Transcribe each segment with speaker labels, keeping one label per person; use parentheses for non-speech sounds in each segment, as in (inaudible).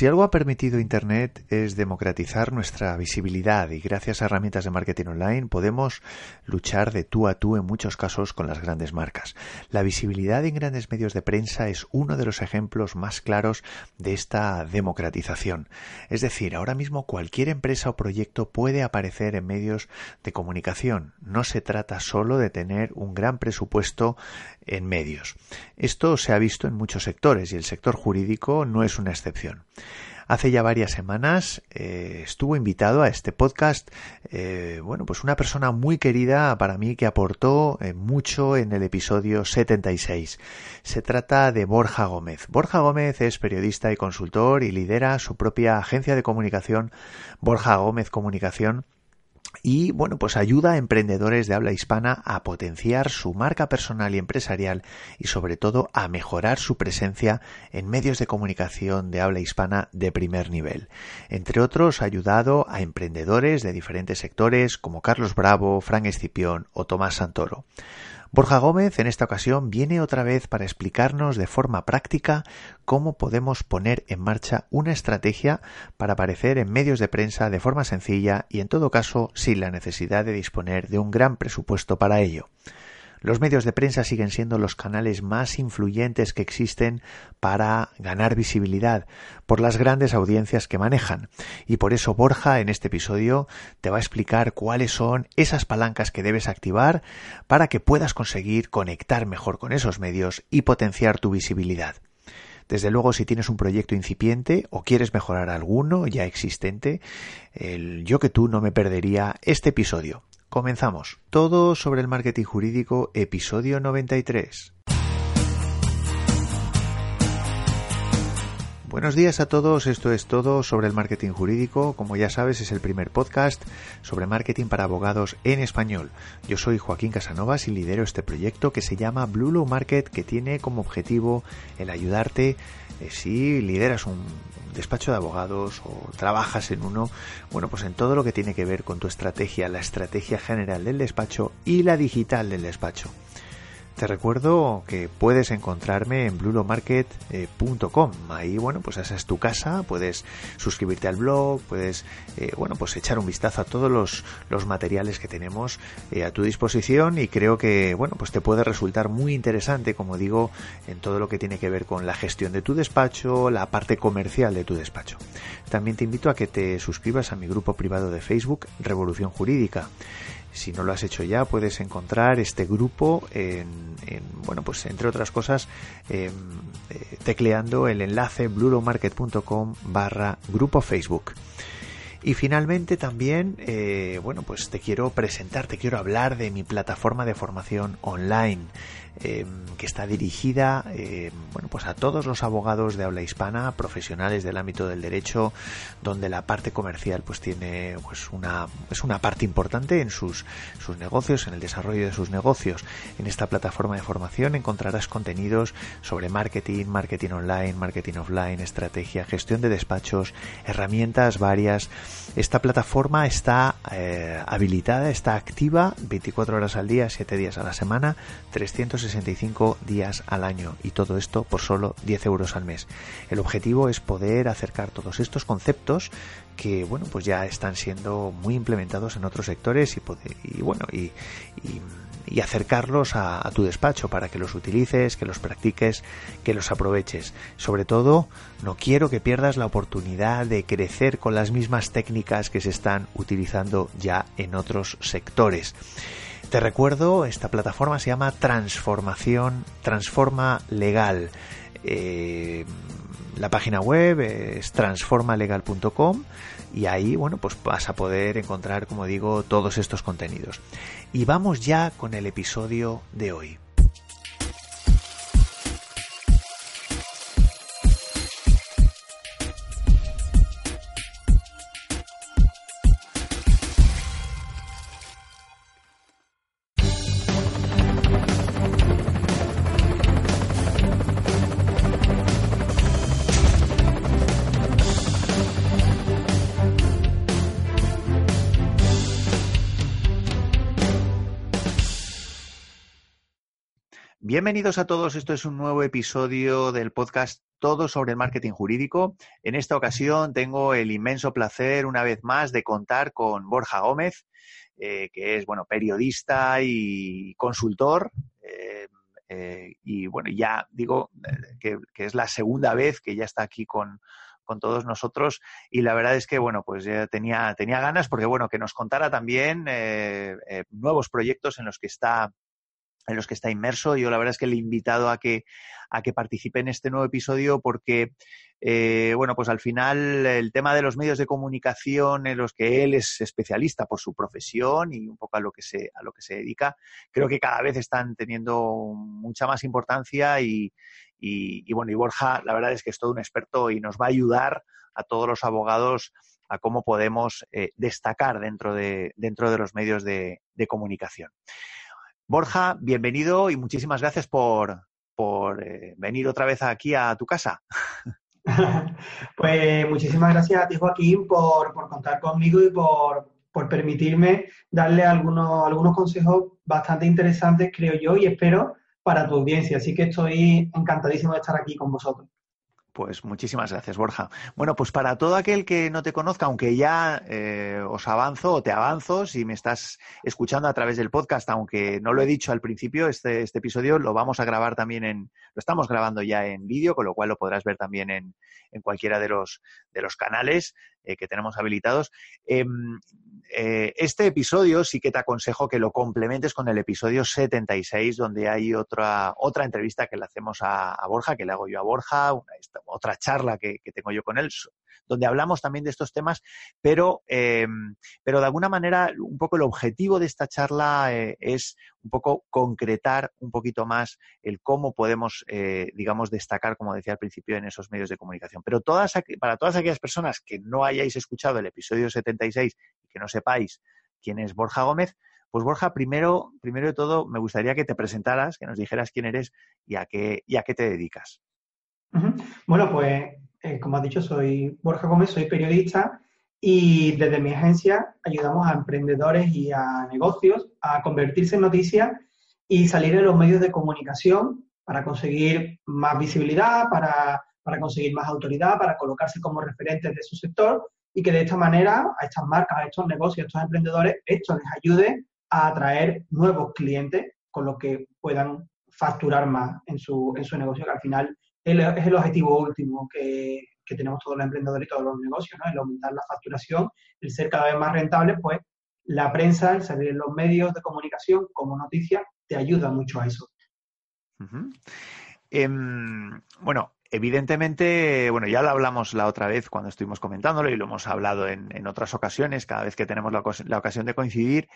Speaker 1: Si algo ha permitido Internet es democratizar nuestra visibilidad y gracias a herramientas de marketing online podemos luchar de tú a tú en muchos casos con las grandes marcas. La visibilidad en grandes medios de prensa es uno de los ejemplos más claros de esta democratización. Es decir, ahora mismo cualquier empresa o proyecto puede aparecer en medios de comunicación. No se trata solo de tener un gran presupuesto en medios. Esto se ha visto en muchos sectores y el sector jurídico no es una excepción. Hace ya varias semanas eh, estuvo invitado a este podcast, eh, bueno, pues una persona muy querida para mí que aportó eh, mucho en el episodio 76. Se trata de Borja Gómez. Borja Gómez es periodista y consultor y lidera su propia agencia de comunicación, Borja Gómez Comunicación y bueno, pues ayuda a emprendedores de habla hispana a potenciar su marca personal y empresarial y sobre todo a mejorar su presencia en medios de comunicación de habla hispana de primer nivel. Entre otros, ha ayudado a emprendedores de diferentes sectores como Carlos Bravo, Frank Escipión o Tomás Santoro. Borja Gómez en esta ocasión viene otra vez para explicarnos de forma práctica cómo podemos poner en marcha una estrategia para aparecer en medios de prensa de forma sencilla y en todo caso sin la necesidad de disponer de un gran presupuesto para ello. Los medios de prensa siguen siendo los canales más influyentes que existen para ganar visibilidad por las grandes audiencias que manejan. Y por eso Borja en este episodio te va a explicar cuáles son esas palancas que debes activar para que puedas conseguir conectar mejor con esos medios y potenciar tu visibilidad. Desde luego, si tienes un proyecto incipiente o quieres mejorar alguno ya existente, yo que tú no me perdería este episodio. Comenzamos. Todo sobre el marketing jurídico, episodio 93. Buenos días a todos, esto es todo sobre el marketing jurídico. Como ya sabes, es el primer podcast sobre marketing para abogados en español. Yo soy Joaquín Casanovas y lidero este proyecto que se llama Blue Low Market, que tiene como objetivo el ayudarte si lideras un despacho de abogados o trabajas en uno, bueno, pues en todo lo que tiene que ver con tu estrategia, la estrategia general del despacho y la digital del despacho. Te recuerdo que puedes encontrarme en blulomarket.com. Ahí, bueno, pues esa es tu casa. Puedes suscribirte al blog, puedes, eh, bueno, pues echar un vistazo a todos los, los materiales que tenemos eh, a tu disposición y creo que, bueno, pues te puede resultar muy interesante, como digo, en todo lo que tiene que ver con la gestión de tu despacho, la parte comercial de tu despacho. También te invito a que te suscribas a mi grupo privado de Facebook, Revolución Jurídica. Si no lo has hecho ya, puedes encontrar este grupo en, bueno, pues entre otras cosas, em, eh, tecleando el enlace bluromarket.com barra grupo Facebook. Y finalmente también, eh, bueno, pues te quiero presentar, te quiero hablar de mi plataforma de formación online. Em, que está dirigida em, bueno, pues a todos los abogados de habla hispana, profesionales del ámbito del derecho, donde la parte comercial pues tiene pues una, es una parte importante en sus, sus negocios, en el desarrollo de sus negocios. En esta plataforma de formación encontrarás contenidos sobre marketing, marketing online, marketing offline, estrategia, gestión de despachos, herramientas varias. Esta plataforma está eh, habilitada, está activa 24 horas al día, 7 días a la semana, 300 65 días al año y todo esto por solo 10 euros al mes. El objetivo es poder acercar todos estos conceptos que bueno pues ya están siendo muy implementados en otros sectores y, y bueno y, acercarlos a, tu despacho para que los utilices, que los practiques, que los aproveches. Sobre todo, no quiero que pierdas la oportunidad de crecer con las mismas técnicas que se están utilizando ya en otros sectores. Te recuerdo, esta plataforma se llama Transformación, Transforma Legal. Eh, la página web es transformalegal.com y ahí, bueno, pues vas a poder encontrar, como digo, todos estos contenidos. Y vamos ya con el episodio de hoy. Bienvenidos a todos, esto es un nuevo episodio del podcast Todo sobre el marketing jurídico. En esta ocasión tengo el inmenso placer una vez más de contar con Borja Gómez, eh, que es bueno, periodista y consultor. Eh, eh, y bueno, ya digo que, es la segunda vez que ya está aquí con, con todos nosotros y la verdad es que bueno pues ya tenía tenía ganas porque bueno que nos contara también nuevos proyectos en los que está en los que está inmerso. Yo la verdad es que le he invitado a que, a que participe en este nuevo episodio porque, eh, bueno, pues al final el tema de los medios de comunicación en los que él es especialista por su profesión y un poco a lo que se, a lo que se dedica, creo que cada vez están teniendo mucha más importancia y, y, bueno, y Borja, la verdad es que es todo un experto y nos va a ayudar a todos los abogados a cómo podemos eh, destacar dentro de, dentro de los medios de comunicación. Borja, bienvenido y muchísimas gracias por, eh, venir otra vez aquí a tu casa. (laughs)
Speaker 2: pues muchísimas gracias a ti, Joaquín, por, contar conmigo y por, permitirme darle algunos, algunos consejos bastante interesantes, creo yo, y espero para tu audiencia. Así que estoy encantadísimo de estar aquí con vosotros.
Speaker 1: Pues muchísimas gracias, Borja. Bueno, pues para todo aquel que no te conozca, aunque ya eh, os avanzo o te avanzo, si me estás escuchando a través del podcast, aunque no lo he dicho al principio, este, este episodio lo vamos a grabar también en, lo estamos grabando ya en vídeo, con lo cual lo podrás ver también en, en cualquiera de los, de los canales eh, que tenemos habilitados. Em, eh, este episodio sí que te aconsejo que lo complementes con el episodio 76, donde hay otra, otra entrevista que le hacemos a, Borja, que le hago yo a Borja, otra charla que, tengo yo con él, donde hablamos también de estos temas, pero, em, pero de alguna manera un poco el objetivo de esta charla eh, es un poco concretar un poquito más el cómo podemos, eh, digamos, destacar, como decía al principio, en esos medios de comunicación. Pero todas, para todas aquellas personas que no hayáis escuchado el episodio 76 y que no sepáis quién es Borja Gómez, pues Borja, primero, primero de todo, me gustaría que te presentaras, que nos dijeras quién eres y a qué, y a qué te dedicas.
Speaker 2: Bueno, pues eh, como has dicho, soy Borja Gómez, soy periodista y desde mi agencia ayudamos a emprendedores y a negocios a convertirse en noticias y salir en los medios de comunicación para conseguir más visibilidad, para, conseguir más autoridad, para colocarse como referentes de su sector y que de esta manera a estas marcas, a estos negocios, a estos emprendedores, esto les ayude a atraer nuevos clientes con los que puedan facturar más en su, en su negocio, que al final es el objetivo último que, que tenemos todos los emprendedores y todos los negocios, ¿no? El aumentar la facturación, el ser cada vez más rentable, pues la prensa, el salir en los medios de comunicación como noticia, te ayuda mucho a eso.
Speaker 1: Em, bueno, evidentemente, bueno, ya lo hablamos la otra vez cuando estuvimos comentándolo y lo hemos hablado en, otras ocasiones, cada vez que tenemos la, ocasión de coincidir.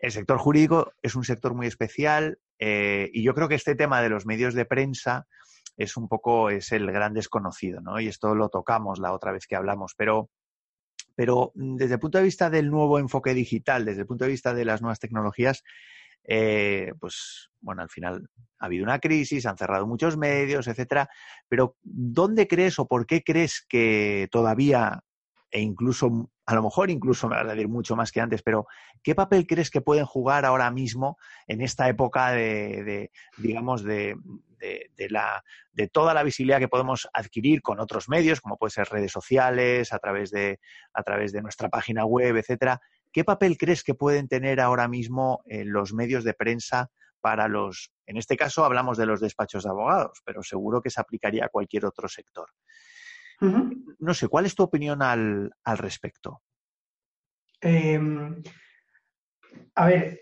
Speaker 1: El sector jurídico es un sector muy especial eh, y yo creo que este tema de los medios de prensa es un poco, es el gran desconocido, ¿no? Y esto lo tocamos la otra vez que hablamos, pero, pero mm, desde el punto de vista del nuevo enfoque digital, desde el punto de vista de las nuevas tecnologías, eh, pues bueno, al final ha habido una crisis, han cerrado muchos medios, etcétera. Pero ¿dónde crees o por qué crees que todavía e incluso, a lo mejor incluso me vas a decir mucho más que antes, pero ¿qué papel crees que pueden jugar ahora mismo en esta época de, digamos, de, la, de toda la visibilidad que podemos adquirir con otros medios, como puede ser redes sociales, a través de, a través de nuestra página web, etcétera? ¿Qué papel crees que pueden tener ahora mismo los medios de prensa para los, en este caso hablamos de los despachos de abogados, pero seguro que se aplicaría a cualquier otro sector? No sé, ¿cuál es tu opinión al, respecto?
Speaker 2: Em, a ver,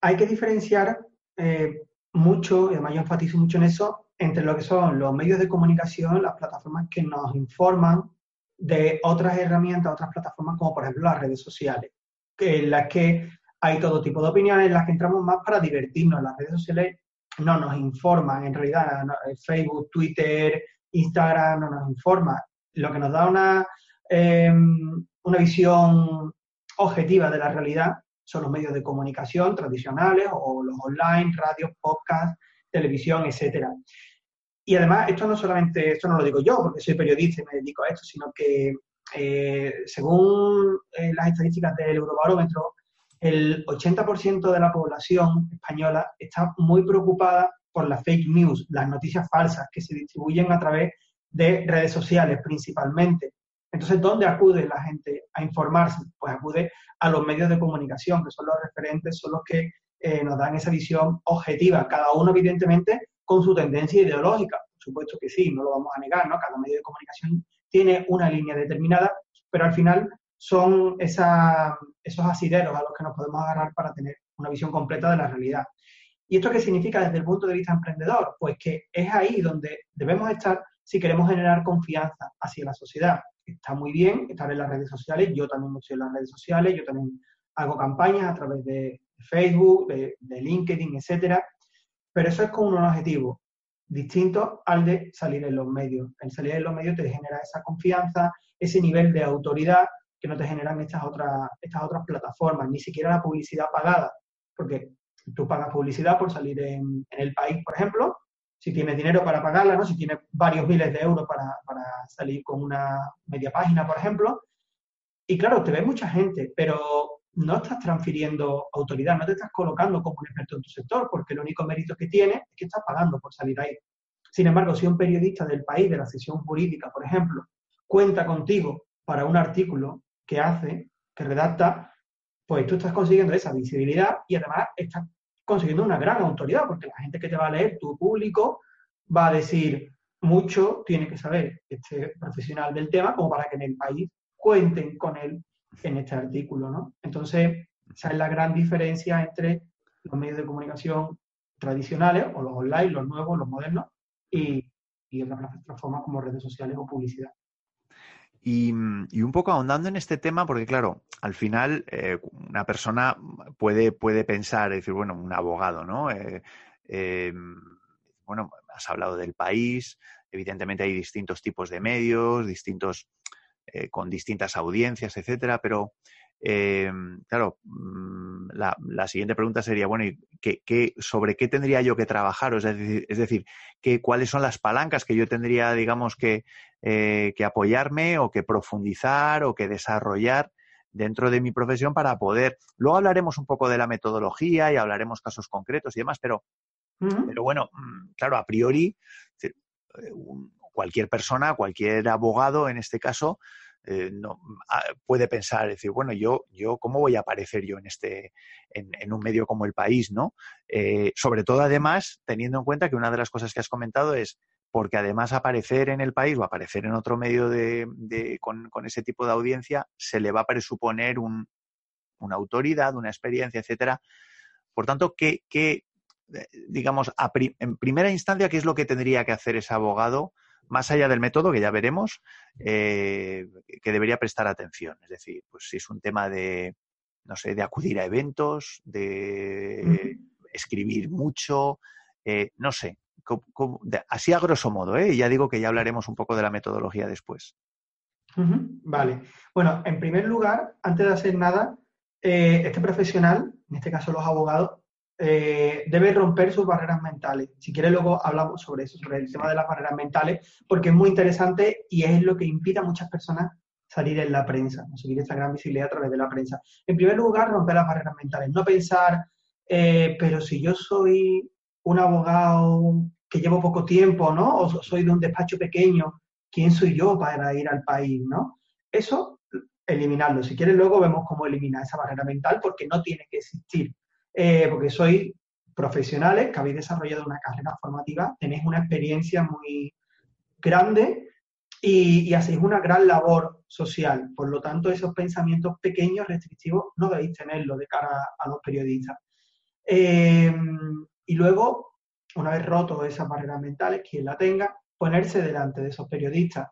Speaker 2: hay que diferenciar eh, mucho, y además yo enfatizo mucho en eso, entre lo que son los medios de comunicación, las plataformas que nos informan de otras herramientas, otras plataformas como por ejemplo las redes sociales, en las que hay todo tipo de opiniones, en las que entramos más para divertirnos. Las redes sociales no nos informan, en realidad Facebook, Twitter, Instagram no nos informan lo que nos da una, em, una visión objetiva de la realidad son los medios de comunicación tradicionales o los online, radios, podcast, televisión, etcétera. Y además, esto no solamente, esto no lo digo yo porque soy periodista y me dedico a esto, sino que eh, según eh, las estadísticas del Eurobarómetro, el 80% de la población española está muy preocupada por las fake news, las noticias falsas que se distribuyen a través de redes sociales principalmente. Entonces, ¿dónde acude la gente a informarse? Pues acude a los medios de comunicación, que son los referentes, son los que eh, nos dan esa visión objetiva, cada uno evidentemente con su tendencia ideológica. Por supuesto que sí, no lo vamos a negar, ¿no? Cada medio de comunicación tiene una línea determinada, pero al final son esos asideros a los que nos podemos agarrar para tener una visión completa de la realidad. ¿Y esto qué significa desde el punto de vista emprendedor? Pues que es ahí donde debemos estar si queremos generar confianza hacia la sociedad está muy bien estar en las redes sociales, yo también estoy en las redes sociales, yo también hago campañas a través de Facebook, de, LinkedIn, etcétera, pero eso es con un objetivo distinto al de salir en los medios. El salir en los medios te genera esa confianza, ese nivel de autoridad que no te generan estas otras, estas otras plataformas, ni siquiera la publicidad pagada, porque tú pagas publicidad por salir en, en el país, por ejemplo, si tienes dinero para pagarla, ¿no? si tienes varios miles de euros para, salir con una media página, por ejemplo. Y claro, te ve mucha gente, pero no estás transfiriendo autoridad, no te estás colocando como un experto en tu sector, porque el único mérito que tienes es que estás pagando por salir ahí. Sin embargo, si un periodista del país, de la sesión jurídica, por ejemplo, cuenta contigo para un artículo que hace, que redacta, pues tú estás consiguiendo esa visibilidad y además estás consiguiendo una gran autoridad, porque la gente que te va a leer, tu público, va a decir mucho, tiene que saber este profesional del tema, como para que en el país cuenten con él en este artículo, ¿no? Entonces, esa es la gran diferencia entre los medios de comunicación tradicionales, o los online, los nuevos, los modernos, y, y otras plataformas como redes sociales o publicidad.
Speaker 1: Y, un poco ahondando en este tema, porque claro, al final eh, una persona puede, puede pensar, decir, bueno, un abogado, ¿no? Eh, eh, bueno, has hablado del país, evidentemente hay distintos tipos de medios, distintos, con distintas audiencias, etcétera, pero eh, claro, mm, la, siguiente pregunta sería, bueno, ¿y qué, sobre qué tendría yo que trabajar? Es decir, es decir ¿cuáles son las palancas que yo tendría, digamos, que, eh, que apoyarme o que profundizar o que desarrollar dentro de mi profesión para poder. Luego hablaremos un poco de la metodología y hablaremos casos concretos y demás, pero, pero bueno, mm, claro, a priori, eh, cualquier persona, cualquier abogado en este caso, eh, no, ah, puede pensar, decir, bueno, yo, yo, ¿cómo voy a aparecer yo en este, en, un medio como el país, ¿no? Eh, sobre todo, además, teniendo en cuenta que una de las cosas que has comentado es porque además aparecer en el país o aparecer en otro medio de, con, ese tipo de audiencia se le va a presuponer un, una autoridad, una experiencia, etcétera. Por tanto, ¿qué, qué eh, digamos, en primera instancia, qué es lo que tendría que hacer ese abogado más allá del método, que ya veremos, eh, que debería prestar atención. Es decir, pues si es un tema de, no sé, de acudir a eventos, de escribir mucho, eh, no sé, así a grosso modo, ¿eh? ya digo que ya hablaremos un poco de la metodología después.
Speaker 2: Vale. Bueno, en primer lugar, antes de hacer nada, eh, este profesional, en este caso los abogados, eh, debe romper sus barreras mentales. Si quiere, luego hablamos sobre eso, sobre el tema de las barreras mentales, porque es muy interesante y es lo que impide a muchas personas salir en la prensa, conseguir esta gran visibilidad a través de la prensa. En primer lugar, romper las barreras mentales. No pensar, eh, pero si yo soy un abogado que llevo poco tiempo, ¿no? O soy de un despacho pequeño, ¿quién soy yo para ir al país, ¿no? Eso, eliminarlo. Si quieres, luego vemos cómo eliminar esa barrera mental, porque no tiene que existir. Eh, porque sois profesionales que habéis desarrollado una carrera formativa, tenéis una experiencia muy grande y, hacéis una gran labor social. Por lo tanto, esos pensamientos pequeños, restrictivos, no debéis tenerlos de cara a los periodistas. Eh, y luego, una vez roto esas barreras mentales, quien la tenga, ponerse delante de esos periodistas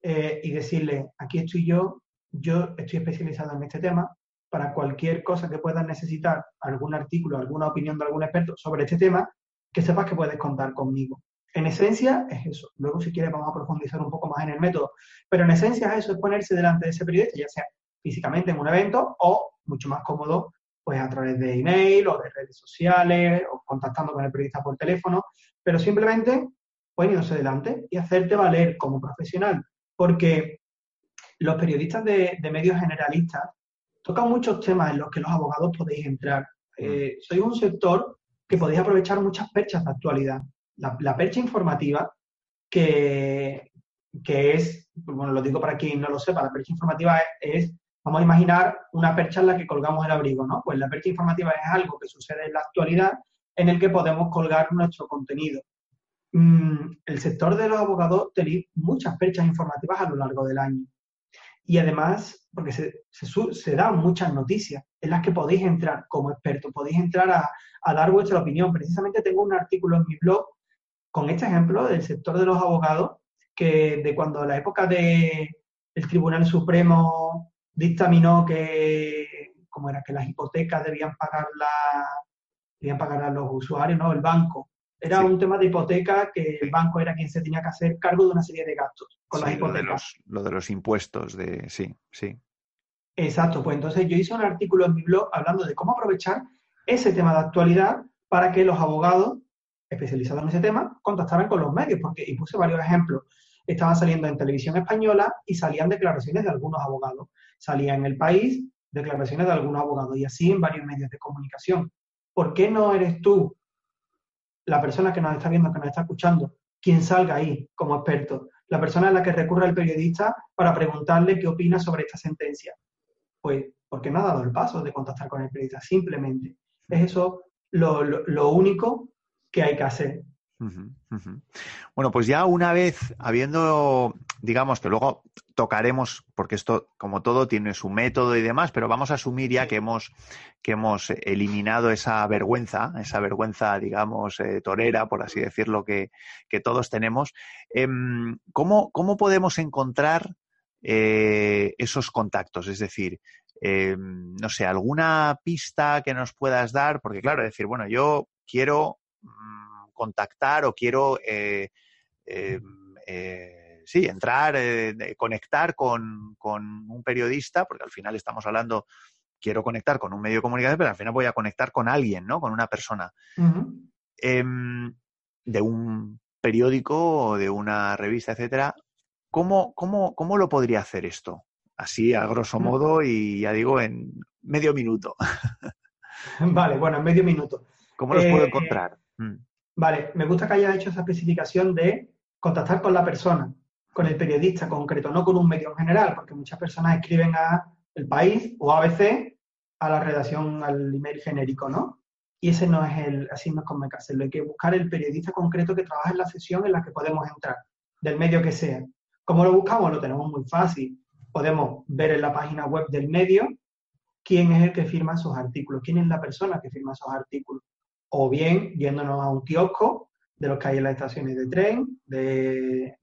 Speaker 2: eh, y decirles, aquí estoy yo, yo estoy especializado en este tema, para cualquier cosa que puedas necesitar, algún artículo, alguna opinión de algún experto sobre este tema, que sepas que puedes contar conmigo. En esencia es eso. Luego, si quieres, vamos a profundizar un poco más en el método. Pero en esencia es eso, es ponerse delante de ese periodista, ya sea físicamente en un evento o, mucho más cómodo, pues a través de email o de redes sociales o contactando con el periodista por teléfono, pero simplemente poniéndose delante y hacerte valer como profesional. Porque los periodistas de medios generalistas tocan muchos temas en los que los abogados podéis entrar. Mm. Eh, soy un sector que podéis aprovechar muchas perchas de actualidad. La, percha informativa, que, que, es, bueno, lo digo para quien no lo sepa, la percha informativa es, vamos a imaginar una percha en la que colgamos el abrigo, ¿no? Pues la percha informativa es algo que sucede en la actualidad en el que podemos colgar nuestro contenido. Mm, el sector de los abogados tenéis muchas perchas informativas a lo largo del año. Y además, porque se, dan muchas noticias en las que podéis entrar como experto, podéis entrar a, dar vuestra opinión. Precisamente tengo un artículo en mi blog con este ejemplo del sector de los abogados, que de cuando la época del el Tribunal Supremo dictaminó que, como era, que las hipotecas debían pagar, debían pagar a los usuarios, ¿no? El banco era un tema de hipoteca que el banco era quien se tenía que hacer cargo de una serie de gastos con las hipotecas.
Speaker 1: Lo de, los, impuestos, de sí, sí.
Speaker 2: Exacto, pues entonces yo hice un artículo en mi blog hablando de cómo aprovechar ese tema de actualidad para que los abogados especializados en ese tema contactaran con los medios, porque y puse varios ejemplos. Estaban saliendo en televisión española y salían declaraciones de algunos abogados. Salía en el país declaraciones de algunos abogados y así en varios medios de comunicación. ¿Por qué no eres tú la persona que nos está viendo, que nos está escuchando, quien salga ahí como experto, la persona a la que recurre el periodista para preguntarle qué opina sobre esta sentencia. Pues porque no ha dado el paso de contactar con el periodista, simplemente. Es eso lo, único que hay que hacer.
Speaker 1: Bueno, pues ya una vez habiendo, digamos que luego tocaremos, porque esto, como todo, tiene su método y demás, pero vamos a asumir ya que hemos, que hemos eliminado esa vergüenza, esa vergüenza, digamos, eh, torera, por así decirlo, que, que todos tenemos. Em, ¿cómo, ¿cómo, podemos encontrar eh, esos contactos? Es decir, em, no sé, alguna pista que nos puedas dar, porque claro, decir, bueno, yo quiero mm, contactar o quiero eh, em, sí, entrar, eh, conectar con, un periodista, porque al final estamos hablando, quiero conectar con un medio de comunicación, pero al final voy a conectar con alguien, ¿no? Con una persona. Em, de un periódico o de una revista, etcétera. ¿Cómo, cómo, cómo lo podría hacer esto? Así, a grosso modo, y ya digo, en medio minuto.
Speaker 2: vale, bueno, en medio minuto.
Speaker 1: ¿Cómo los puedo eh, encontrar?
Speaker 2: Vale, me gusta que hayas hecho esa especificación de contactar con la persona con el periodista concreto, no con un medio en general, porque muchas personas escriben a El País o ABC a la redacción, al email genérico, ¿no? Y ese no es el, así no es como hacerlo. Hay que buscar el periodista concreto que trabaja en la sesión en la que podemos entrar, del medio que sea. ¿Cómo lo buscamos? Lo tenemos muy fácil. Podemos ver en la página web del medio quién es el que firma esos artículos, quién es la persona que firma esos artículos. O bien yéndonos a un kiosco de los que hay en las estaciones de tren, de,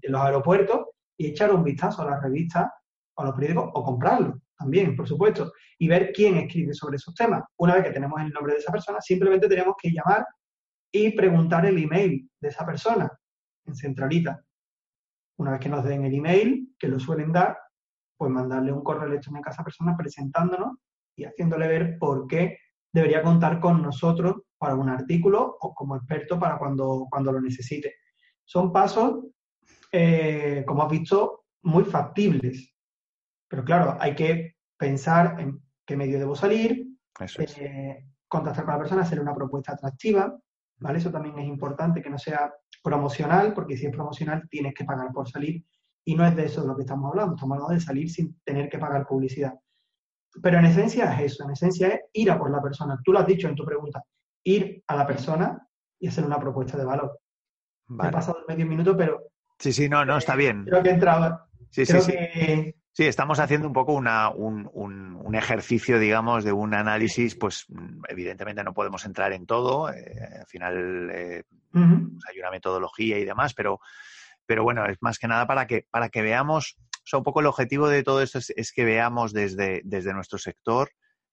Speaker 2: los aeropuertos, y echar un vistazo a las revistas, a los periódicos, o comprarlo también, por supuesto, y ver quién escribe sobre esos temas. Una vez que tenemos el nombre de esa persona, simplemente tenemos que llamar y preguntar el email de esa persona en centralita. Una vez que nos den el email, que lo suelen dar, pues mandarle un correo electrónico a esa persona presentándonos y haciéndole ver por qué debería contar con nosotros para un artículo o como experto para cuando, cuando lo necesite. Son pasos, eh, como has visto, muy factibles. Pero claro, hay que pensar en qué medio debo salir, eh, contactar con la persona, hacer una propuesta atractiva, ¿vale? Eso también es importante, que no sea promocional, porque si es promocional tienes que pagar por salir y no es de eso de lo que estamos hablando, estamos hablando de salir sin tener que pagar publicidad. Pero en esencia es eso, en esencia es ir a por la persona. Tú lo has dicho en tu pregunta, ir a la persona y hacer una propuesta de valor. Me he pasado medio minuto, pero...
Speaker 1: Sí, sí, no, no, está bien.
Speaker 2: Creo que he entrado.
Speaker 1: Sí, sí, sí. Sí, estamos haciendo un poco una, un, un, ejercicio, digamos, de un análisis, pues evidentemente no podemos entrar en todo, eh, al final eh, pues, hay una metodología y demás, pero, pero bueno, es más que nada para que, para que veamos sea, un poco el objetivo de todo esto es, que veamos desde, desde, nuestro sector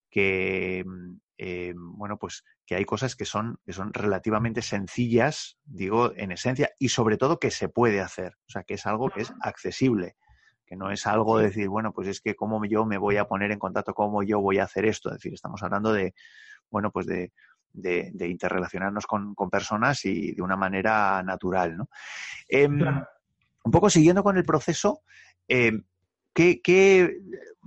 Speaker 1: que, mm, eh, bueno, pues que hay cosas que son, que son relativamente sencillas, digo, en esencia, y sobre todo que se puede hacer. O sea, que es algo que es accesible, que no es algo de decir, bueno, pues es que cómo yo me voy a poner en contacto, cómo yo voy a hacer esto. Es decir, estamos hablando de, bueno, pues de, de, interrelacionarnos con, personas y de una manera natural, ¿no? Em, un poco siguiendo con el proceso, eh, ¿qué,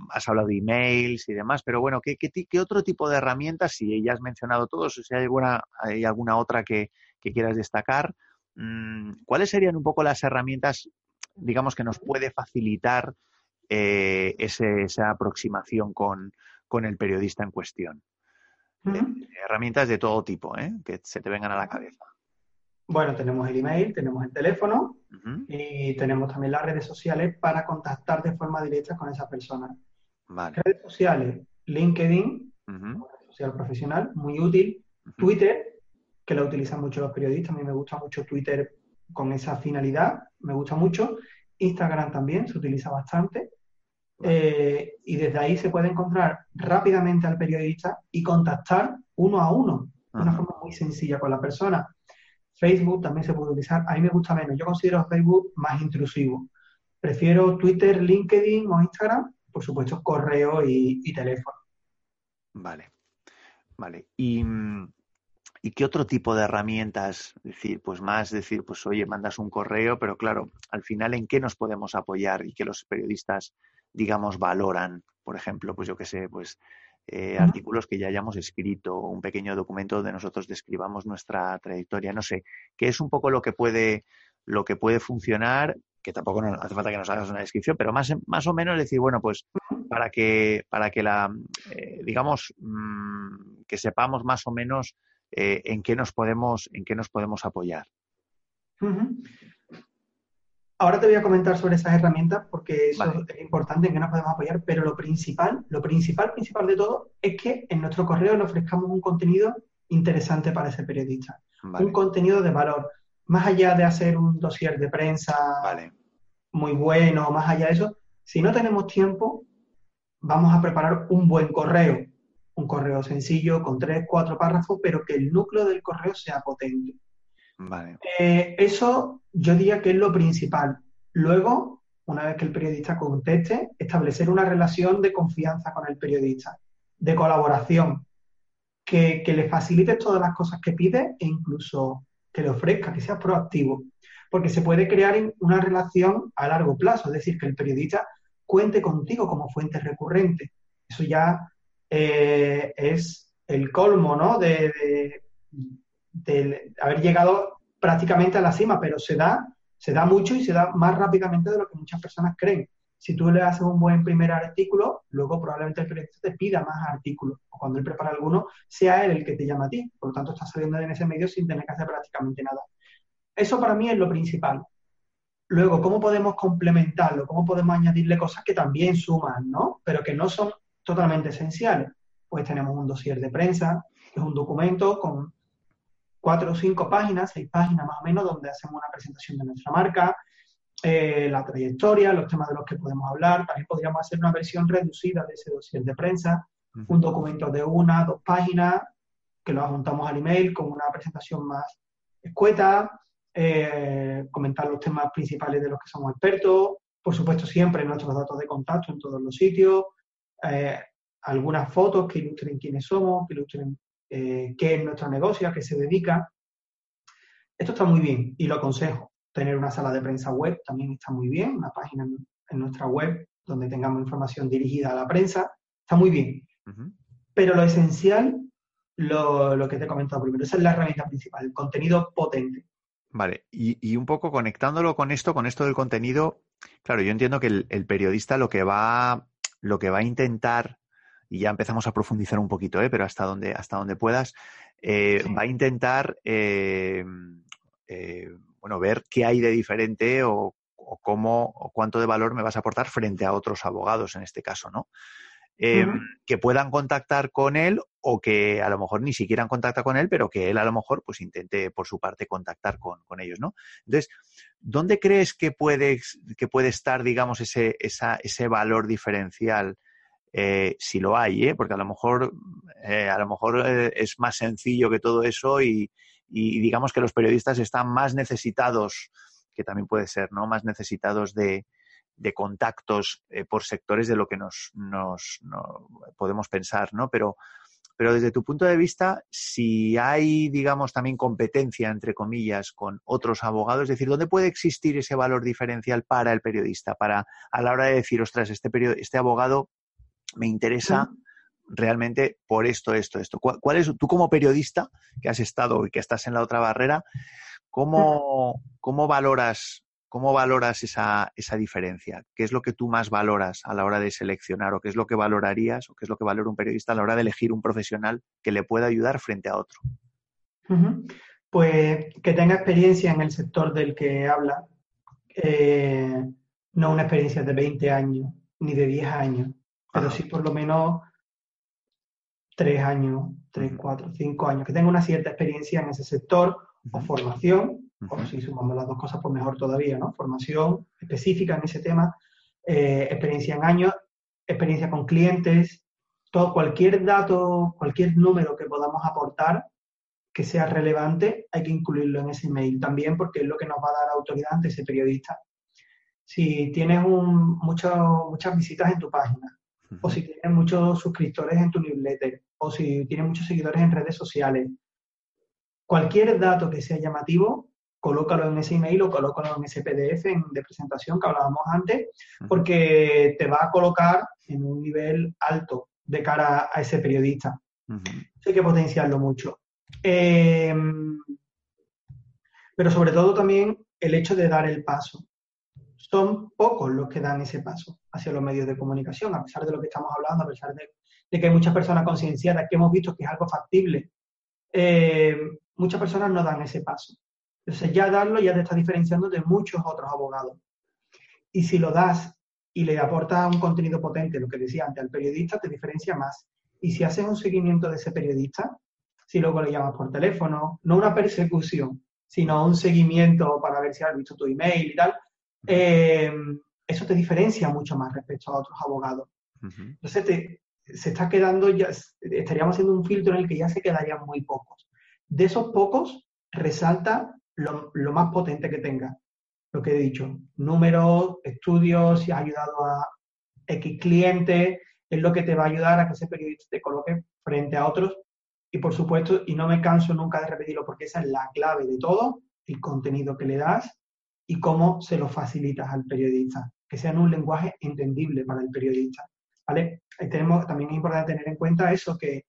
Speaker 1: has hablado de emails y demás, pero bueno, ¿qué, qué, otro tipo de herramientas, si ya has mencionado todos, si hay alguna, hay alguna otra que, quieras destacar, mm, ¿cuáles serían un poco las herramientas, digamos, que nos puede facilitar eh, esa aproximación con, el periodista en cuestión? Eh, herramientas de todo tipo, ¿eh? que se te vengan a la cabeza.
Speaker 2: Bueno, tenemos el email, tenemos el teléfono y tenemos también las redes sociales para contactar de forma directa con esa persona. Redes sociales, LinkedIn, red social profesional, muy útil. Twitter, que lo utilizan mucho los periodistas, a mí me gusta mucho Twitter con esa finalidad, me gusta mucho. Instagram también se utiliza bastante. Eh, y desde ahí se puede encontrar rápidamente al periodista y contactar uno a uno, de una forma muy sencilla con la persona. Facebook también se puede utilizar. A mí me gusta menos. Yo considero Facebook más intrusivo. Prefiero Twitter, LinkedIn o Instagram, por supuesto, correo y, teléfono.
Speaker 1: Vale. Vale. Y, qué otro tipo de herramientas? Decir, pues más decir, pues oye, mandas un correo, pero claro, al final, ¿en qué nos podemos apoyar y que los periodistas, digamos, valoran? Por ejemplo, pues yo qué sé, pues eh, artículos que ya hayamos escrito, un pequeño documento donde nosotros describamos nuestra trayectoria, no sé, que es un poco lo que puede, lo que puede funcionar, que tampoco hace falta que nos hagas una descripción, pero más, más o menos decir, bueno, pues para que, para que la, eh, digamos, mm, que sepamos más o menos eh, en qué nos podemos, en qué nos podemos apoyar.
Speaker 2: Ahora te voy a comentar sobre esas herramientas porque eso es importante en que nos podemos apoyar, pero lo principal, lo principal, principal de todo es que en nuestro correo le ofrezcamos un contenido interesante para ese periodista. Un contenido de valor. Más allá de hacer un dossier de prensa muy bueno, más allá de eso, si no tenemos tiempo, vamos a preparar un buen correo. Un correo sencillo, con tres, cuatro párrafos, pero que el núcleo del correo sea potente. Eh, eso yo diría que es lo principal. Luego, una vez que el periodista conteste, establecer una relación de confianza con el periodista, de colaboración, que, le facilite todas las cosas que pide e incluso que le ofrezca, que sea proactivo. Porque se puede crear una relación a largo plazo, es decir, que el periodista cuente contigo como fuente recurrente. Eso ya eh, es el colmo, ¿no? de haber llegado prácticamente a la cima, pero se da, se da mucho y se da más rápidamente de lo que muchas personas creen. Si tú le haces un buen primer artículo, luego probablemente el periodista te pida más artículos. O cuando él prepara alguno, sea él el que te llama a ti. Por lo tanto, estás saliendo en ese medio sin tener que hacer prácticamente nada. Eso para mí es lo principal. Luego, ¿cómo podemos complementarlo? ¿Cómo podemos añadirle cosas que también suman, ¿no? Pero que no son totalmente esenciales? Pues tenemos un dossier de prensa, que es un documento con cuatro o cinco páginas, seis páginas más o menos, donde hacemos una presentación de nuestra marca, eh, la trayectoria, los temas de los que podemos hablar. También podríamos hacer una versión reducida de ese dossier de prensa, un documento de una, dos páginas, que lo adjuntamos al email con una presentación más escueta, eh, comentar los temas principales de los que somos expertos, por supuesto siempre nuestros datos de contacto en todos los sitios, eh, algunas fotos que ilustren quiénes somos, que ilustren eh, qué es nuestro negocio, a qué se dedica. Esto está muy bien y lo aconsejo. Tener una sala de prensa web también está muy bien, una página en, nuestra web donde tengamos información dirigida a la prensa, está muy bien. Pero lo esencial, lo, que te he comentado primero, esa es la herramienta principal, el contenido potente.
Speaker 1: Vale, y, un poco conectándolo con esto, con esto del contenido, claro, yo entiendo que el, el periodista lo que va, lo que va a intentar y ya empezamos a profundizar un poquito, ¿eh? pero hasta donde, hasta donde puedas, eh, va a intentar eh, bueno, ver qué hay de diferente o, cómo o cuánto de valor me vas a aportar frente a otros abogados en este caso, ¿no? Que puedan contactar con él o que a lo mejor ni siquiera contacta con él, pero que él a lo mejor pues intente por su parte contactar con, ellos, ¿no? Entonces, ¿dónde crees que puede, que puede estar, digamos, ese, ese valor diferencial eh, si lo hay, ¿eh? porque a lo mejor, eh, a lo mejor es más sencillo que todo eso y, digamos que los periodistas están más necesitados, que también puede ser, ¿no? Más necesitados de, contactos por sectores de lo que nos, nos podemos pensar, ¿no? Pero, pero desde tu punto de vista, si hay, digamos, también competencia, entre comillas, con otros abogados, es decir, ¿dónde puede existir ese valor diferencial para el periodista? Para a la hora de decir, ostras, este, este abogado me interesa realmente por esto, esto, esto. ¿Cuál, es, tú como periodista que has estado y que estás en la otra barrera, cómo, cómo valoras ¿Cómo valoras esa, esa, diferencia? ¿Qué es lo que tú más valoras a la hora de seleccionar o qué es lo que valorarías o qué es lo que valora un periodista a la hora de elegir un profesional que le pueda ayudar frente a otro?
Speaker 2: Pues que tenga experiencia en el sector del que habla, eh, no una experiencia de 20 años ni de 10 años, pero sí por lo menos 3 años, 3, 4, 5 años, que tenga una cierta experiencia en ese sector o formación o si sumamos las dos cosas, pues mejor todavía, ¿no? Formación específica en ese tema, eh, experiencia en años, experiencia con clientes, todo, cualquier dato, cualquier número que podamos aportar que sea relevante, hay que incluirlo en ese email también porque es lo que nos va a dar autoridad ante ese periodista. Si tienes un, muchas visitas en tu página, o si tienes muchos suscriptores en tu newsletter, o si tienes muchos seguidores en redes sociales, cualquier dato que sea llamativo colócalo en ese email o colócalo en ese PDF de presentación que hablábamos antes, porque te va a colocar en un nivel alto de cara a ese periodista. Hay que potenciarlo mucho. Em, pero sobre todo también el hecho de dar el paso. Son pocos los que dan ese paso hacia los medios de comunicación, a pesar de lo que estamos hablando, a pesar de, que hay muchas personas concienciadas que hemos visto que es algo factible. Em, muchas personas no dan ese paso. Entonces ya darlo ya te está diferenciando de muchos otros abogados. Y si lo das y le aportas un contenido potente, lo que decía antes, al periodista te diferencia más. Y si haces un seguimiento de ese periodista, si luego le llamas por teléfono, no una persecución, sino un seguimiento para ver si has visto tu email y tal, eh, eso te diferencia mucho más respecto a otros abogados. Entonces se está quedando, ya estaríamos haciendo un filtro en el que ya se quedarían muy pocos. De esos pocos, resalta lo, más potente que tenga. Lo que he dicho, números, estudios, si has ayudado a X clientes, es lo que te va a ayudar a que ese periodista te coloque frente a otros. Y por supuesto, y no me canso nunca de repetirlo porque esa es la clave de todo, el contenido que le das y cómo se lo facilitas al periodista, que sea en un lenguaje entendible para el periodista. ¿vale? Tenemos, también es importante tener en cuenta eso, que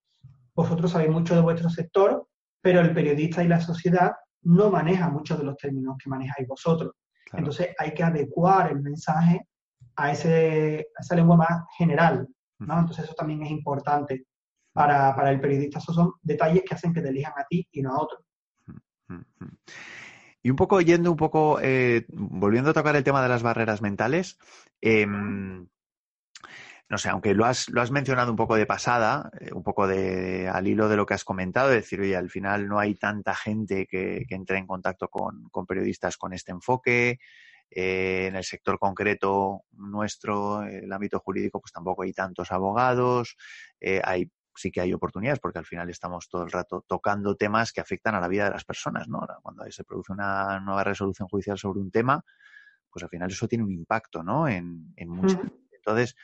Speaker 2: vosotros sabéis mucho de vuestro sector, pero el periodista y la sociedad no maneja muchos de los términos que manejáis vosotros. Entonces hay que adecuar el mensaje a, ese, esa lengua más general. ¿no? Entonces eso también es importante para, para, el periodista. Esos son detalles que hacen que te elijan a ti y no a otro.
Speaker 1: Y un poco yendo un poco, eh, volviendo a tocar el tema de las barreras mentales, eh, no sé, aunque lo has, lo has mencionado un poco de pasada, eh, un poco de, al hilo de lo que has comentado, de decir, oye, al final no hay tanta gente que, que entre en contacto con, periodistas con este enfoque. Eh, en el sector concreto nuestro, el ámbito jurídico, pues tampoco hay tantos abogados. Eh, hay sí que hay oportunidades porque al final estamos todo el rato tocando temas que afectan a la vida de las personas, ¿no? Cuando se produce una nueva resolución judicial sobre un tema, pues al final eso tiene un impacto, ¿no? En, en muchos. Entonces,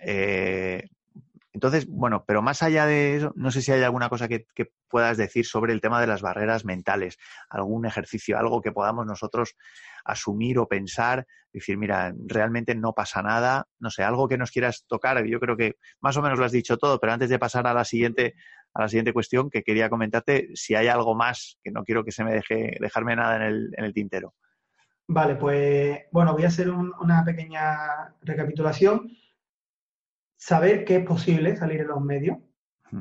Speaker 1: eh, entonces, bueno, pero más allá de eso, no sé si hay alguna cosa que, puedas decir sobre el tema de las barreras mentales, algún ejercicio, algo que podamos nosotros asumir o pensar, decir, mira, realmente no pasa nada, no sé, algo que nos quieras tocar, yo creo que más o menos lo has dicho todo, pero antes de pasar a la siguiente, a la siguiente cuestión que quería comentarte, si hay algo más, que no quiero que se me deje dejarme nada en el, en el tintero.
Speaker 2: Vale, pues bueno, voy a hacer una pequeña recapitulación saber que es posible salir en los medios.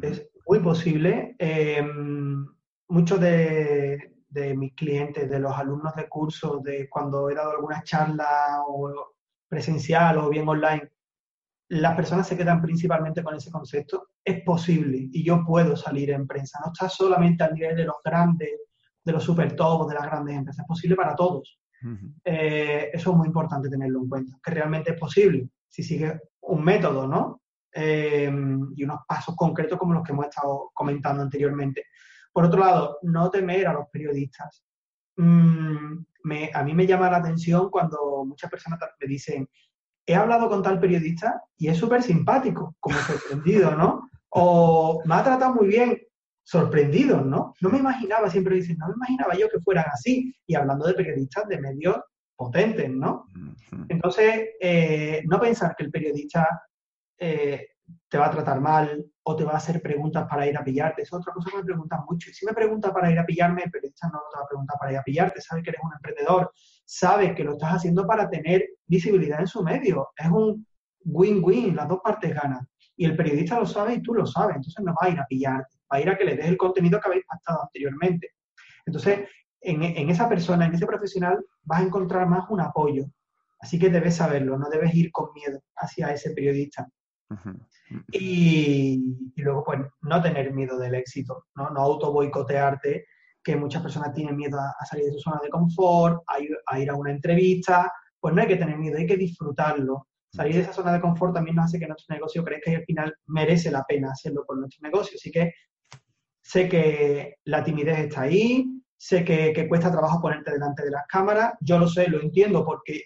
Speaker 2: Es muy posible. Em, muchos de, mis clientes, de los alumnos de curso, de cuando he dado alguna charla o presencial o bien online, las personas se quedan principalmente con ese concepto. Es posible y yo puedo salir en prensa. No está solamente al nivel de los grandes, de los super top, de las grandes empresas. Es posible para todos. Eh, eso es muy importante tenerlo en cuenta, que realmente es posible si sigue un método, ¿no? Em, y unos pasos concretos como los que hemos estado comentando anteriormente. Por otro lado, no temer a los periodistas. Mm, a mí me llama la atención cuando muchas personas me dicen, he hablado con tal periodista y es súper simpático, como sorprendido, ¿no? O me ha tratado muy bien, sorprendidos, ¿no? No me imaginaba, siempre dicen, no me imaginaba yo que fueran así. Y hablando de periodistas de medios potentes, ¿no? Entonces, eh, no pensar que el periodista eh, te va a tratar mal o te va a hacer preguntas para ir a pillarte. Es otra cosa que me preguntan mucho. Y si me pregunta para ir a pillarme, el periodista no te va a preguntar para ir a pillarte. Sabe que eres un emprendedor, sabe que lo estás haciendo para tener visibilidad en su medio. Es un win-win, las dos partes ganan. Y el periodista lo sabe y tú lo sabes. Entonces no va a ir a pillarte, va a ir a que le des el contenido que habéis pactado anteriormente. Entonces, en, esa persona, en ese profesional, vas a encontrar más un apoyo. Así que debes saberlo, no debes ir con miedo hacia ese periodista. y, luego, pues, no tener miedo del éxito, no, no auto boicotearte, que muchas personas tienen miedo a, salir de su zona de confort, a ir, a una entrevista. Pues no hay que tener miedo, hay que disfrutarlo. Salir de esa zona de confort también nos hace que nuestro negocio crezca y al final merece la pena hacerlo por nuestro negocio. Así que sé que la timidez está ahí, sé que, cuesta trabajo ponerte delante de las cámaras, yo lo sé, lo entiendo porque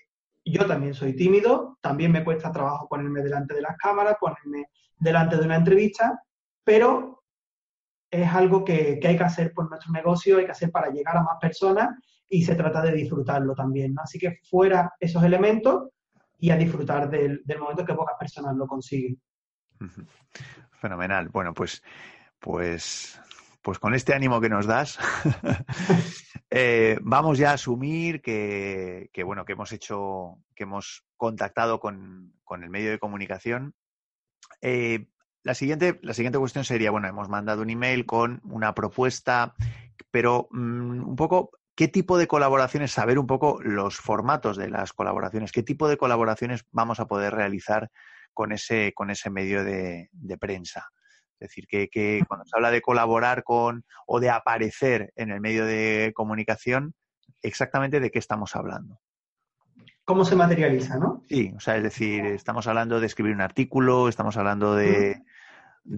Speaker 2: yo también soy tímido, también me cuesta trabajo ponerme delante de las cámaras, ponerme delante de una entrevista, pero es algo que, hay que hacer por nuestro negocio, hay que hacer para llegar a más personas y se trata de disfrutarlo también. Así que fuera esos elementos y a disfrutar del, del momento que pocas personas lo consiguen.
Speaker 1: Fenomenal. Bueno, pues, pues pues con este ánimo que nos das, (laughs) eh, vamos ya a asumir que, bueno, que hemos hecho, que hemos contactado con, el medio de comunicación. Eh, la, siguiente, la siguiente cuestión sería, bueno, hemos mandado un email con una propuesta, pero mm, un poco, ¿qué tipo de colaboraciones, saber un poco los formatos de las colaboraciones, qué tipo de colaboraciones vamos a poder realizar con ese, con ese medio de prensa? Es decir, que, cuando se habla de colaborar con o de aparecer en el medio de comunicación, exactamente de qué estamos hablando.
Speaker 2: ¿Cómo se materializa, no?
Speaker 1: Sí, o sea, es decir, estamos hablando de escribir un artículo, estamos hablando de,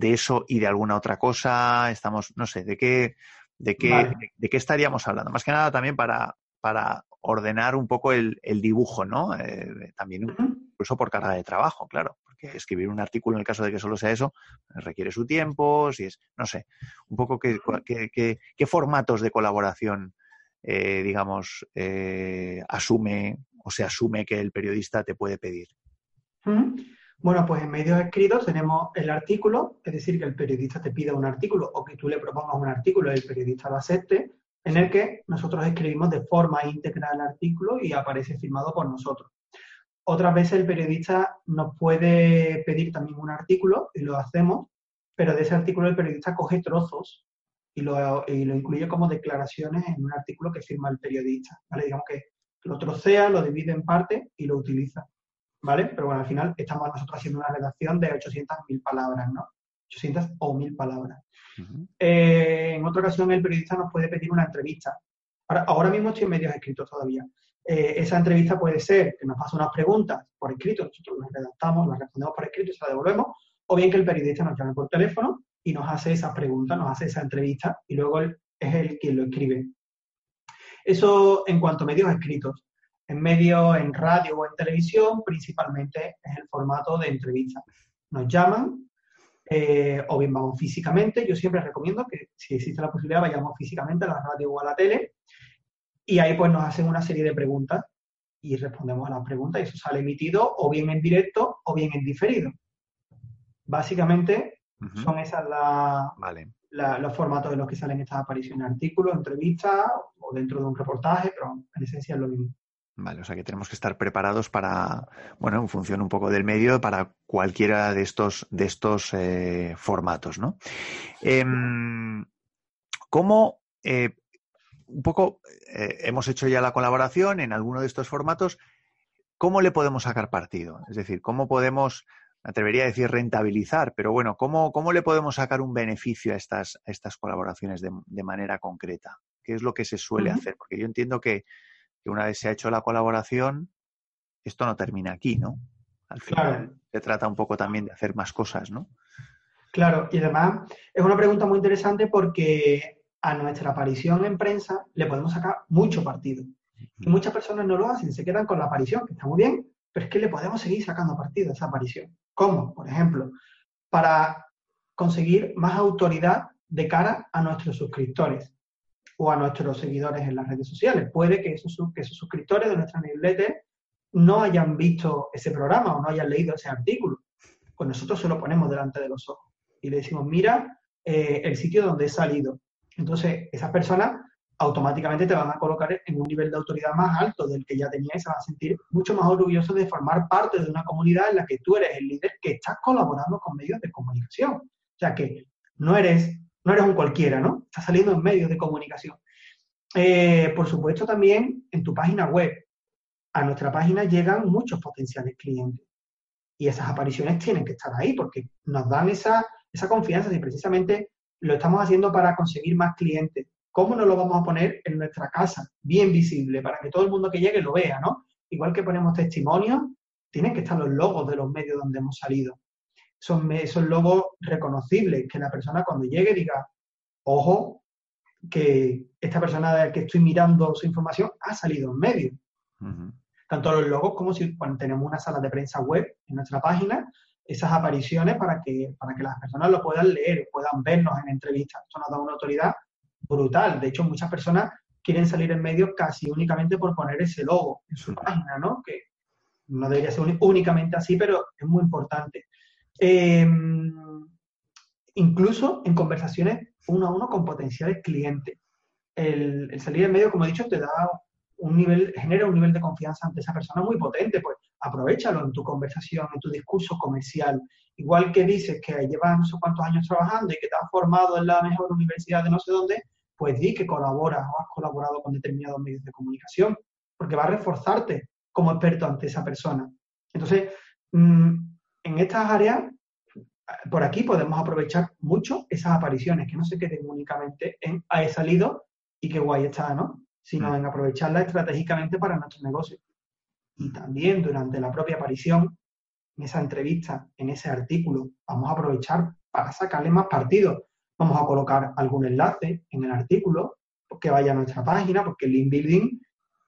Speaker 1: eso y de alguna otra cosa, estamos, no sé, de qué, de qué, de, qué estaríamos hablando. Más que nada también para, para ordenar un poco el, dibujo, ¿no? Eh, también incluso por carga de trabajo, claro que escribir un artículo, en el caso de que solo sea eso, requiere su tiempo, si es, no sé, un poco qué, qué, formatos de colaboración, eh, digamos, eh, asume o se asume que el periodista te puede pedir.
Speaker 2: Bueno, pues en medios escritos tenemos el artículo, es decir, que el periodista te pida un artículo o que tú le propongas un artículo y el periodista lo acepte, en el que nosotros escribimos de forma íntegra el artículo y aparece firmado por nosotros. Otras veces el periodista nos puede pedir también un artículo y lo hacemos, pero de ese artículo el periodista coge trozos y lo, incluye como declaraciones en un artículo que firma el periodista, ¿vale? Digamos que lo trocea, lo divide en partes y lo utiliza, ¿vale? Pero bueno, al final estamos nosotros haciendo una redacción de 800.000 palabras, ¿no? 800 o 1000 palabras. Eh, en otra ocasión el periodista nos puede pedir una entrevista. Ahora, ahora mismo estoy en medios escritos todavía, eh, esa entrevista puede ser que nos pase unas preguntas por escrito, nosotros las redactamos, las respondemos por escrito y se las devolvemos, o bien que el periodista nos llame por teléfono y nos hace esas preguntas, nos hace esa entrevista y luego él es el quien lo escribe. Eso en cuanto a medios escritos. En medios, en radio o en televisión, principalmente es el formato de entrevista. Nos llaman, eh, o bien vamos físicamente. Yo siempre recomiendo que si existe la posibilidad vayamos físicamente a la radio o a la tele y ahí pues nos hacen una serie de preguntas y respondemos a las preguntas y eso sale emitido o bien en directo o bien en diferido. Básicamente son esas los formatos en los que salen estas apariciones, artículos, entrevistas o dentro de un reportaje, pero en esencia es lo mismo.
Speaker 1: Vale, o sea que tenemos que estar preparados para, bueno, en función un poco del medio, para cualquiera de estos, de estos eh, formatos, ¿no? Em, ¿Cómo eh, un poco eh, hemos hecho ya la colaboración en alguno de estos formatos. ¿Cómo le podemos sacar partido? Es decir, ¿cómo podemos, me atrevería a decir rentabilizar, pero bueno, ¿cómo, cómo le podemos sacar un beneficio a estas, estas colaboraciones de, manera concreta? ¿Qué es lo que se suele hacer? Porque yo entiendo que, una vez se ha hecho la colaboración, esto no termina aquí, ¿no? Al final se trata un poco también de hacer más cosas, ¿no?
Speaker 2: Claro, y además es una pregunta muy interesante porque a nuestra aparición en prensa le podemos sacar mucho partido. Y muchas personas no lo hacen, se quedan con la aparición, que está muy bien, pero es que le podemos seguir sacando partido a esa aparición. ¿Cómo? Por ejemplo, para conseguir más autoridad de cara a nuestros suscriptores o a nuestros seguidores en las redes sociales. Puede que esos, que esos suscriptores de nuestra newsletter no hayan visto ese programa o no hayan leído ese artículo. Pues nosotros se lo ponemos delante de los ojos y le decimos, mira eh, el sitio donde he salido. Entonces, esas personas automáticamente te van a colocar en un nivel de autoridad más alto del que ya tenías y se van a sentir mucho más orgullosos de formar parte de una comunidad en la que tú eres el líder que estás colaborando con medios de comunicación. O sea que no eres, no eres un cualquiera, ¿no? Estás saliendo en medios de comunicación. Eh, por supuesto, también en tu página web. A nuestra página llegan muchos potenciales clientes. Y esas apariciones tienen que estar ahí porque nos dan esa, esa confianza y precisamente lo estamos haciendo para conseguir más clientes. ¿Cómo no lo vamos a poner en nuestra casa, bien visible, para que todo el mundo que llegue lo vea, ¿no? Igual que ponemos testimonios, tienen que estar los logos de los medios donde hemos salido. Son esos logos reconocibles, que la persona cuando llegue diga, ojo, que esta persona de la que estoy mirando su información ha salido en medio. Tanto los logos como si cuando tenemos una sala de prensa web en nuestra página, esas apariciones para que, para que las personas lo puedan leer, puedan vernos en entrevistas. Esto nos da una autoridad brutal. De hecho, muchas personas quieren salir en medio casi únicamente por poner ese logo en su página, ¿no? Que no debería ser únicamente así, pero es muy importante. Em, incluso en conversaciones uno a uno con potenciales clientes. El, el, salir en medio, como he dicho, te da un nivel, genera un nivel de confianza ante esa persona muy potente, pues aprovechalo en tu conversación, en tu discurso comercial. Igual que dices que llevas no sé cuántos años trabajando y que te has formado en la mejor universidad de no sé dónde, pues di que colaboras o has colaborado con determinados medios de comunicación, porque va a reforzarte como experto ante esa persona. Entonces, mm, en estas áreas, por aquí podemos aprovechar mucho esas apariciones, que no se queden únicamente en ha salido y qué guay está, ¿no? Sino mm. en aprovecharla estratégicamente para nuestro negocio. Y también durante la propia aparición, en esa entrevista, en ese artículo, vamos a aprovechar para sacarle más partido. Vamos a colocar algún enlace en el artículo que vaya a nuestra página, porque el link building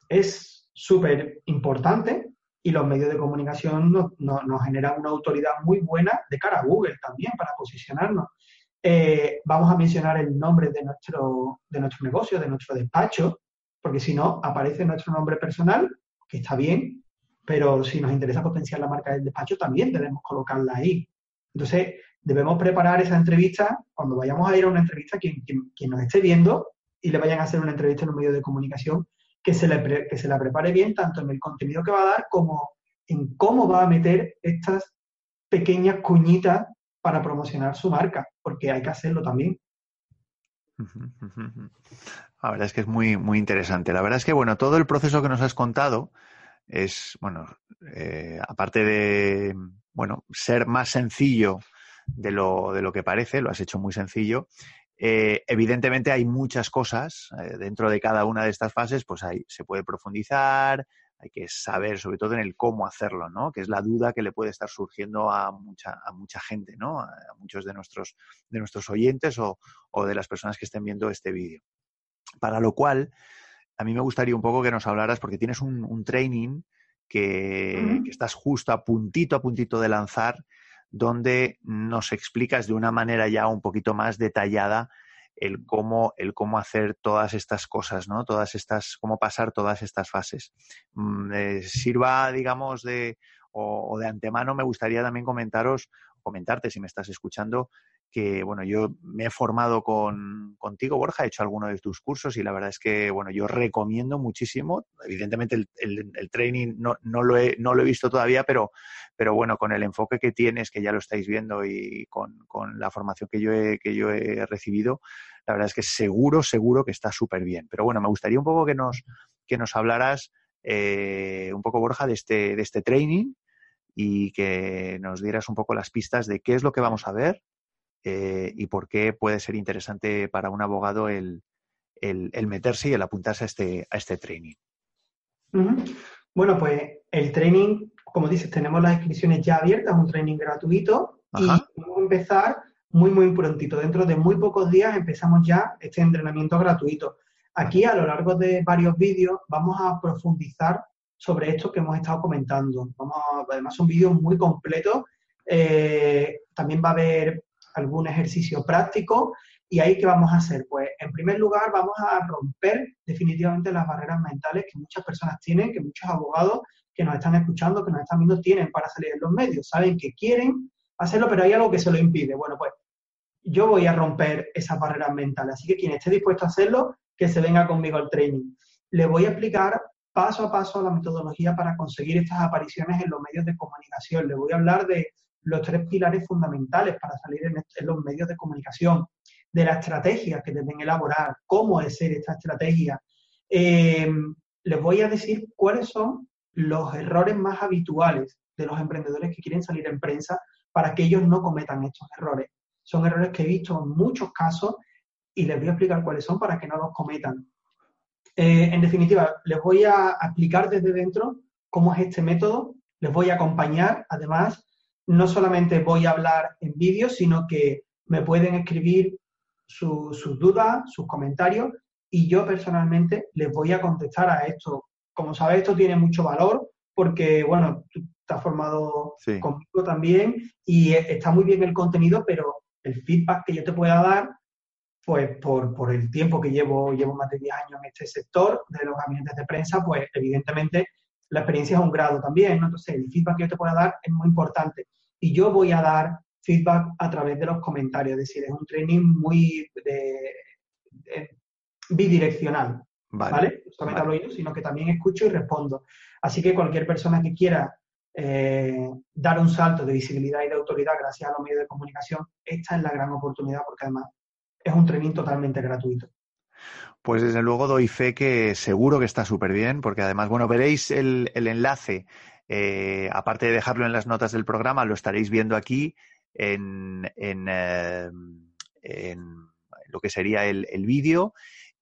Speaker 2: es súper importante y los medios de comunicación nos, generan una autoridad muy buena de cara a Google también para posicionarnos. Eh, vamos a mencionar el nombre de nuestro, de nuestro negocio, de nuestro despacho, porque si no, aparece nuestro nombre personal, que está bien, pero si nos interesa potenciar la marca del despacho, también debemos colocarla ahí. Entonces, debemos preparar esa entrevista, cuando vayamos a ir a una entrevista, quien, quien, nos esté viendo y le vayan a hacer una entrevista en un medio de comunicación, que se, le que se la prepare bien, tanto en el contenido que va a dar como en cómo va a meter estas pequeñas cuñitas para promocionar su marca, porque hay que hacerlo también.
Speaker 1: La verdad es que es muy, muy interesante. La verdad es que, bueno, todo el proceso que nos has contado es, bueno, eh, aparte de, bueno, ser más sencillo de lo, de lo que parece, lo has hecho muy sencillo. Eh, evidentemente hay muchas cosas eh, dentro de cada una de estas fases, pues ahí se puede profundizar, hay que saber sobre todo en el cómo hacerlo, ¿no? Que es la duda que le puede estar surgiendo a mucha, a mucha gente, ¿no? A, muchos de nuestros, de nuestros oyentes o, o de las personas que estén viendo este vídeo. Para lo cual, a mí me gustaría un poco que nos hablaras, porque tienes un, training que, estás justo a puntito, a puntito de lanzar, donde nos explicas de una manera ya un poquito más detallada el cómo, el cómo hacer todas estas cosas, ¿no? Todas estas, cómo pasar todas estas fases. Mm, eh, sirva, digamos, de, o, de antemano, me gustaría también comentaros, comentarte si me estás escuchando, que, bueno, yo me he formado con, contigo, Borja, he hecho algunos de tus cursos y la verdad es que, bueno, yo recomiendo muchísimo. Evidentemente el, el, training no, no, lo he, no lo he visto todavía, pero, pero bueno, con el enfoque que tienes, que ya lo estáis viendo y con, con la formación que yo, he, que yo he recibido, la verdad es que seguro, seguro que está súper bien. Pero bueno, me gustaría un poco que nos, que nos hablaras eh, un poco, Borja, de este, de este training y que nos dieras un poco las pistas de qué es lo que vamos a ver eh, y por qué puede ser interesante para un abogado el, meterse y el apuntarse a este, a este training.
Speaker 2: Bueno, pues el training, como dices, tenemos las inscripciones ya abiertas, un training gratuito y vamos a empezar muy, muy prontito. Dentro de muy pocos días empezamos ya este entrenamiento gratuito. Aquí, a lo largo de varios vídeos, vamos a profundizar sobre esto que hemos estado comentando. Vamos además, son vídeos muy completos. Eh, también va a haber algún ejercicio práctico. ¿Y ahí qué vamos a hacer? Pues en primer lugar vamos a romper definitivamente las barreras mentales que muchas personas tienen, que muchos abogados que nos están escuchando, que nos están viendo, tienen para salir en los medios. Saben que quieren hacerlo, pero hay algo que se lo impide. Bueno, pues yo voy a romper esas barreras mentales. Así que quien esté dispuesto a hacerlo, que se venga conmigo al training. Le voy a explicar paso a paso la metodología para conseguir estas apariciones en los medios de comunicación. Le voy a hablar de los tres pilares fundamentales para salir en, los medios de comunicación, de la estrategia que deben elaborar, cómo es ser esta estrategia. Eh, les voy a decir cuáles son los errores más habituales de los emprendedores que quieren salir en prensa para que ellos no cometan estos errores. Son errores que he visto en muchos casos y les voy a explicar cuáles son para que no los cometan. Eh, en definitiva, les voy a explicar desde dentro cómo es este método, les voy a acompañar, además, no solamente voy a hablar en vídeo, sino que me pueden escribir sus dudas, sus comentarios, y yo personalmente les voy a contestar a esto. Como sabes, esto tiene mucho valor porque, bueno, tú estás formado conmigo también y está muy bien el contenido, pero el feedback que yo te pueda dar pues por, por, el tiempo que llevo, llevo más de 10 años en este sector de los gabinetes de prensa, pues evidentemente la experiencia es un grado también, ¿no? Entonces el feedback que yo te pueda dar es muy importante. Y yo voy a dar feedback a través de los comentarios, es decir, es un training muy bidireccional, ¿vale? No solamente hablo yo, sino que también escucho y respondo. Así que cualquier persona que quiera eh, dar un salto de visibilidad y de autoridad gracias a los medios de comunicación, esta es la gran oportunidad porque además es un training totalmente gratuito.
Speaker 1: Pues desde luego doy fe que seguro que está súper bien, porque además, bueno, veréis el, enlace, eh, aparte de dejarlo en las notas del programa, lo estaréis viendo aquí en, en, eh, lo que sería el, vídeo.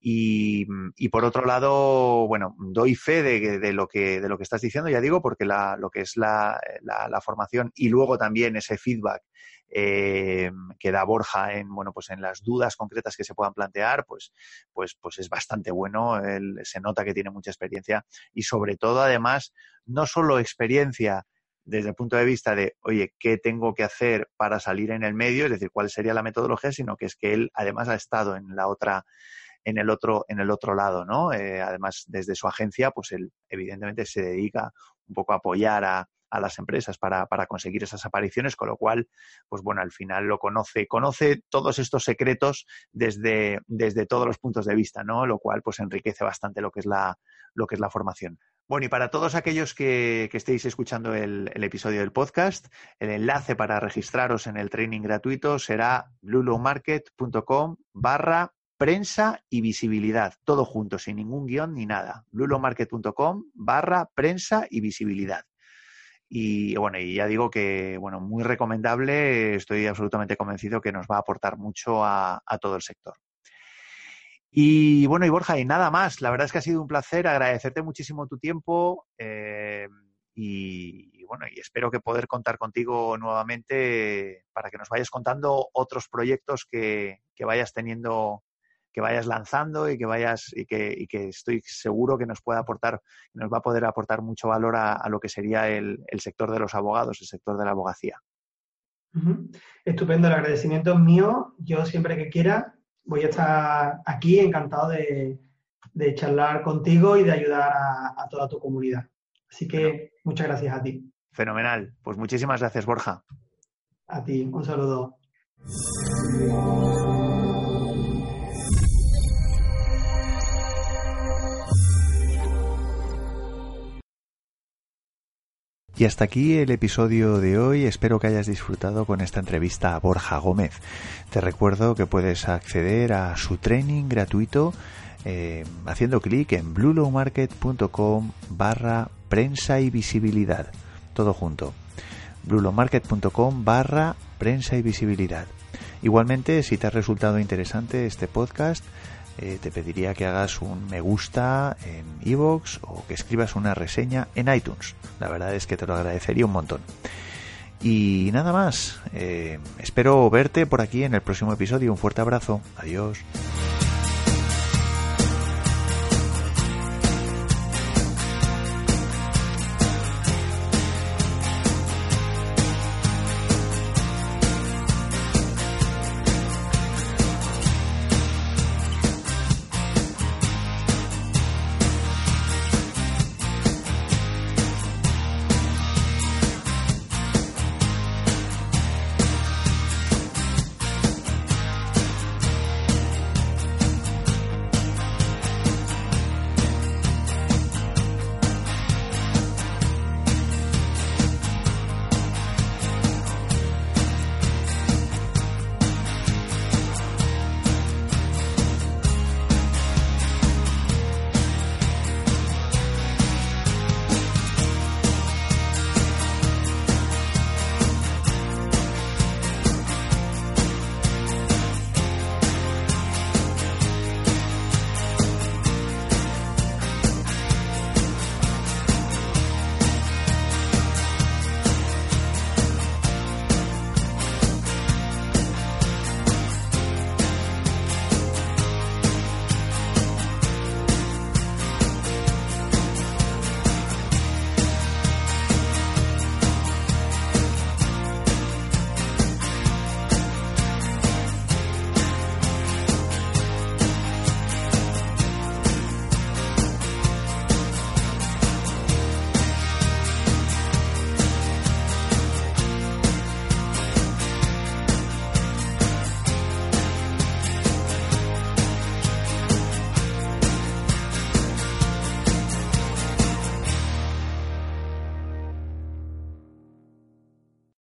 Speaker 1: Y, por otro lado, bueno, doy fe de, lo que, de lo que estás diciendo, ya digo, porque la, lo que es la, la, formación y luego también ese feedback eh, que da Borja en, bueno, pues en las dudas concretas que se puedan plantear, pues, pues, pues es bastante bueno. Él, se nota que tiene mucha experiencia y sobre todo, además, no solo experiencia desde el punto de vista de, oye, ¿qué tengo que hacer para salir en el medio? Es decir, cuál sería la metodología, sino que es que él además ha estado en la otra en el otro en el otro lado, ¿no? Eh, además, desde su agencia, pues él evidentemente se dedica un poco a apoyar a, a las empresas para, para, conseguir esas apariciones, con lo cual, pues bueno, al final lo conoce, conoce todos estos secretos desde, desde todos los puntos de vista, ¿no? Lo cual pues enriquece bastante lo que es la, lo que es la formación. Bueno, y para todos aquellos que, que estéis escuchando el, el, episodio del podcast, el enlace para registraros en el training gratuito será blulomarket.com barra prensa y visibilidad, todo junto, sin ningún guion ni nada. blulomarket.com barra prensa y visibilidad. Y bueno, y ya digo que, bueno, muy recomendable, estoy absolutamente convencido que nos va a aportar mucho a, todo el sector. Y bueno, y Borja, y nada más, la verdad es que ha sido un placer agradecerte muchísimo tu tiempo eh, y, bueno, y espero que poder contar contigo nuevamente para que nos vayas contando otros proyectos que, que vayas teniendo que vayas lanzando y que vayas y que, y que estoy seguro que nos puede aportar, nos va a poder aportar mucho valor a, lo que sería el, sector de los abogados, el sector de la abogacía.
Speaker 2: Estupendo, el agradecimiento es mío. Yo siempre que quiera voy a estar aquí encantado de, charlar contigo y de ayudar a, toda tu comunidad. Así que muchas gracias a ti.
Speaker 1: Fenomenal. Pues muchísimas gracias, Borja.
Speaker 2: A ti, un saludo.
Speaker 1: Y hasta aquí el episodio de hoy. Espero que hayas disfrutado con esta entrevista a Borja Gómez. Te recuerdo que puedes acceder a su training gratuito eh, haciendo clic en bluelowmarket.com barra prensa y visibilidad. Todo junto. bluelowmarket.com barra prensa y visibilidad. Igualmente, si te ha resultado interesante este podcast, eh, te pediría que hagas un me gusta en iVoox o que escribas una reseña en iTunes. La verdad es que te lo agradecería un montón. Y nada más, eh, espero verte por aquí en el próximo episodio. Un fuerte abrazo. Adiós.